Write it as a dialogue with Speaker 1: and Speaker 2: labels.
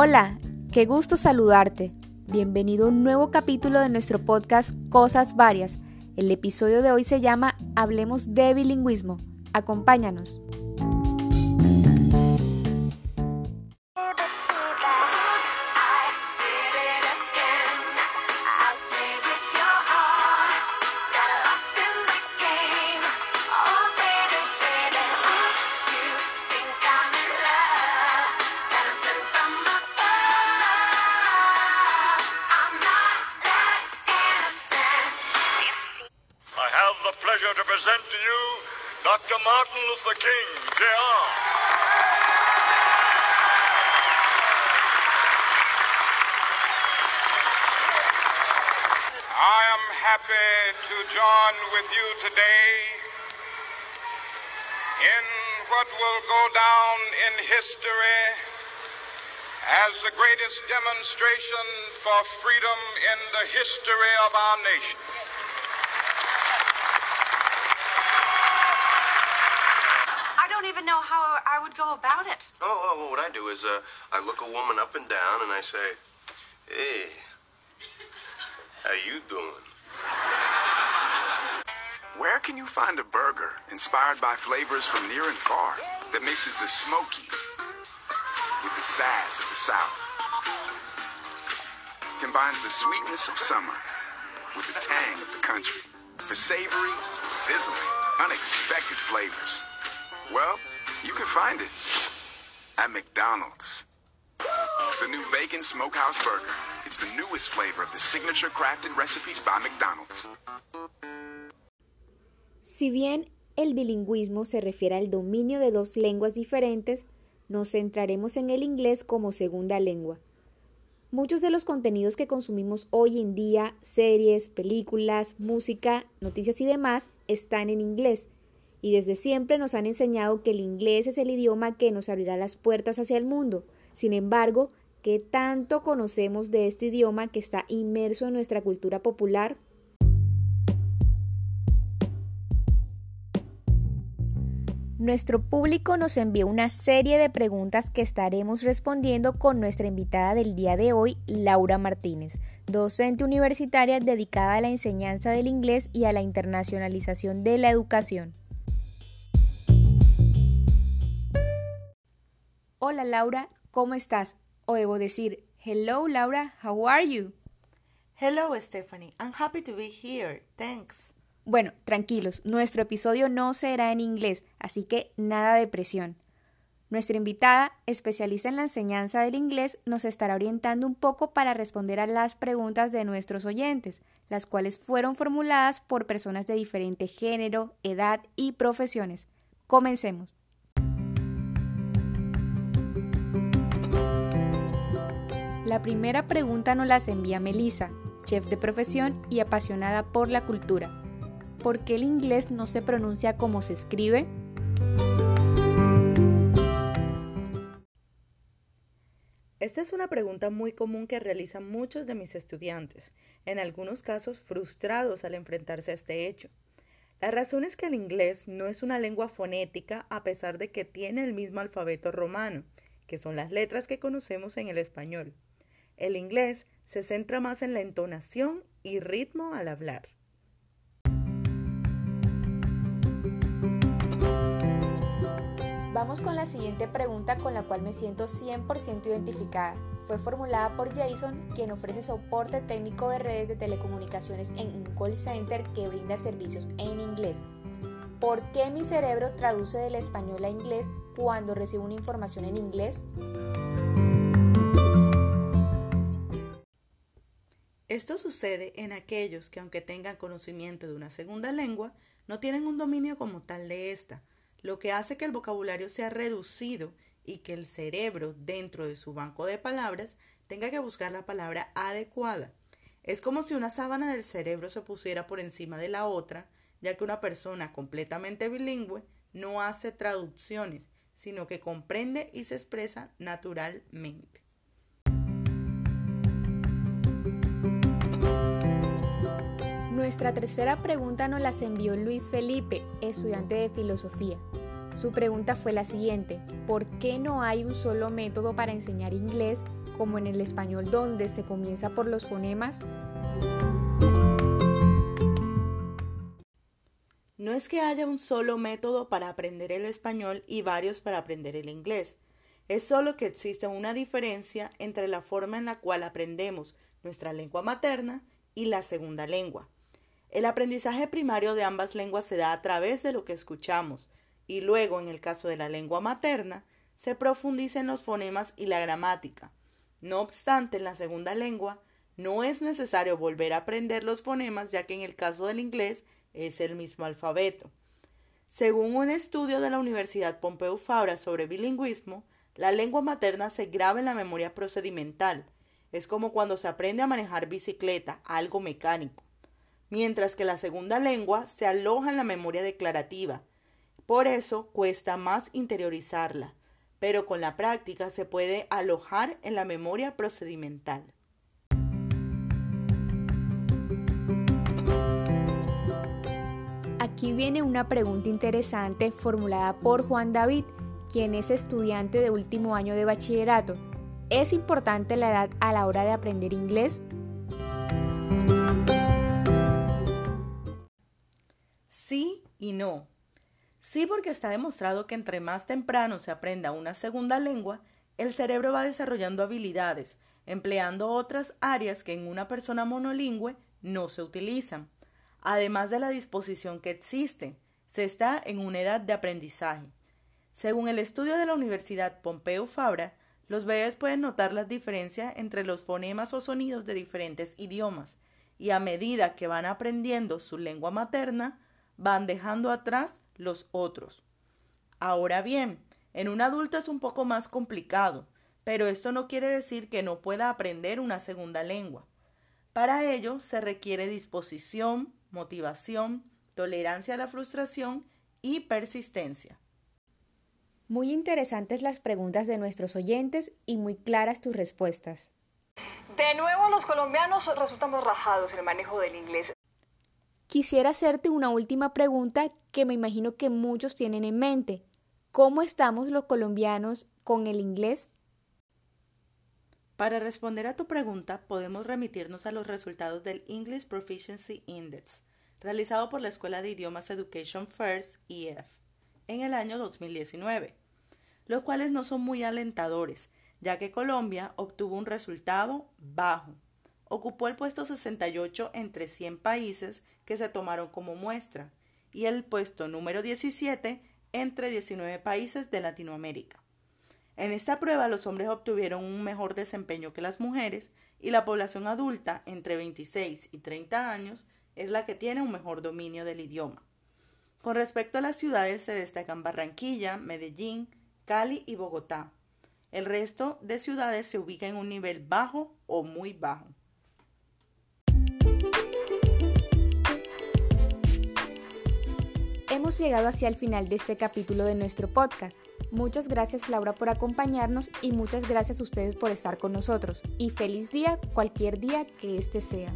Speaker 1: Hola, qué gusto saludarte. Bienvenido a un nuevo capítulo de nuestro podcast Cosas Varias. El episodio de hoy se llama Hablemos de bilingüismo. Acompáñanos.
Speaker 2: Dr. Martin Luther King, Jr.
Speaker 3: I am happy to join with you today in what will go down in history as the greatest demonstration for freedom in the history of our nation.
Speaker 4: Even know how I would go about it.
Speaker 5: Oh, oh well, what I do is uh, I look a woman up and down and I say, "Hey, how you doing?"
Speaker 6: Where can you find a burger inspired by flavors from near and far that mixes the smoky with the sass of the South? Combines the sweetness of summer with the tang of the country for savory, sizzling, unexpected flavors. Well, you can find it at McDonald's. The new Bacon Smokehouse Burger. It's the newest flavor of the signature crafted recipes by McDonald's.
Speaker 1: Si bien el bilingüismo se refiere al dominio de dos lenguas diferentes, nos centraremos en el inglés como segunda lengua. Muchos de los contenidos que consumimos hoy en día, series, películas, música, noticias y demás, están en inglés y desde siempre nos han enseñado que el inglés es el idioma que nos abrirá las puertas hacia el mundo. Sin embargo, ¿qué tanto conocemos de este idioma que está inmerso en nuestra cultura popular? Nuestro público nos envió una serie de preguntas que estaremos respondiendo con nuestra invitada del día de hoy, Laura Martínez, docente universitaria dedicada a la enseñanza del inglés y a la internacionalización de la educación. Hola Laura, ¿cómo estás? O debo decir, hello Laura, how are you?
Speaker 7: Hello Stephanie, I'm happy to be here, thanks.
Speaker 1: Bueno, tranquilos, nuestro episodio no será en inglés, así que nada de presión. Nuestra invitada, especialista en la enseñanza del inglés, nos estará orientando un poco para responder a las preguntas de nuestros oyentes, las cuales fueron formuladas por personas de diferente género, edad y profesiones. Comencemos. La primera pregunta nos las envía Melissa, chef de profesión y apasionada por la cultura. ¿Por qué el inglés no se pronuncia como se escribe?
Speaker 7: Esta es una pregunta muy común que realizan muchos de mis estudiantes, en algunos casos frustrados al enfrentarse a este hecho. La razón es que el inglés no es una lengua fonética a pesar de que tiene el mismo alfabeto romano, que son las letras que conocemos en el español. El inglés se centra más en la entonación y ritmo al hablar.
Speaker 1: Vamos con la siguiente pregunta con la cual me siento 100% identificada. Fue formulada por Jason, quien ofrece soporte técnico de redes de telecomunicaciones en un call center que brinda servicios en inglés. ¿Por qué mi cerebro traduce del español a inglés cuando recibo una información en inglés?
Speaker 7: Esto sucede en aquellos que aunque tengan conocimiento de una segunda lengua, no tienen un dominio como tal de esta, lo que hace que el vocabulario sea reducido y que el cerebro dentro de su banco de palabras tenga que buscar la palabra adecuada. Es como si una sábana del cerebro se pusiera por encima de la otra, ya que una persona completamente bilingüe no hace traducciones, sino que comprende y se expresa naturalmente.
Speaker 1: Nuestra tercera pregunta nos la envió Luis Felipe, estudiante de filosofía. Su pregunta fue la siguiente, ¿por qué no hay un solo método para enseñar inglés como en el español donde se comienza por los fonemas?
Speaker 7: No es que haya un solo método para aprender el español y varios para aprender el inglés. Es solo que existe una diferencia entre la forma en la cual aprendemos nuestra lengua materna y la segunda lengua. El aprendizaje primario de ambas lenguas se da a través de lo que escuchamos y luego, en el caso de la lengua materna, se profundiza en los fonemas y la gramática. No obstante, en la segunda lengua no es necesario volver a aprender los fonemas ya que en el caso del inglés es el mismo alfabeto. Según un estudio de la Universidad Pompeu Fabra sobre bilingüismo, la lengua materna se graba en la memoria procedimental. Es como cuando se aprende a manejar bicicleta, algo mecánico. Mientras que la segunda lengua se aloja en la memoria declarativa. Por eso cuesta más interiorizarla, pero con la práctica se puede alojar en la memoria procedimental.
Speaker 1: Aquí viene una pregunta interesante formulada por Juan David, quien es estudiante de último año de bachillerato. ¿Es importante la edad a la hora de aprender inglés?
Speaker 7: Sí y no. Sí porque está demostrado que entre más temprano se aprenda una segunda lengua, el cerebro va desarrollando habilidades, empleando otras áreas que en una persona monolingüe no se utilizan además de la disposición que existe. Se está en una edad de aprendizaje. Según el estudio de la Universidad Pompeu Fabra, los bebés pueden notar las diferencias entre los fonemas o sonidos de diferentes idiomas, y a medida que van aprendiendo su lengua materna, van dejando atrás los otros. Ahora bien, en un adulto es un poco más complicado, pero esto no quiere decir que no pueda aprender una segunda lengua. Para ello se requiere disposición, motivación, tolerancia a la frustración y persistencia.
Speaker 1: Muy interesantes las preguntas de nuestros oyentes y muy claras tus respuestas.
Speaker 8: De nuevo, los colombianos resultamos rajados en el manejo del inglés.
Speaker 1: Quisiera hacerte una última pregunta que me imagino que muchos tienen en mente. ¿Cómo estamos los colombianos con el inglés?
Speaker 7: Para responder a tu pregunta, podemos remitirnos a los resultados del English Proficiency Index, realizado por la Escuela de Idiomas Education First, EF, en el año 2019, los cuales no son muy alentadores, ya que Colombia obtuvo un resultado bajo. Ocupó el puesto 68 entre 100 países que se tomaron como muestra y el puesto número 17 entre 19 países de Latinoamérica. En esta prueba los hombres obtuvieron un mejor desempeño que las mujeres y la población adulta entre 26 y 30 años es la que tiene un mejor dominio del idioma. Con respecto a las ciudades se destacan Barranquilla, Medellín, Cali y Bogotá. El resto de ciudades se ubica en un nivel bajo o muy bajo.
Speaker 1: Hemos llegado hacia el final de este capítulo de nuestro podcast. Muchas gracias Laura por acompañarnos y muchas gracias a ustedes por estar con nosotros. Y feliz día cualquier día que este sea.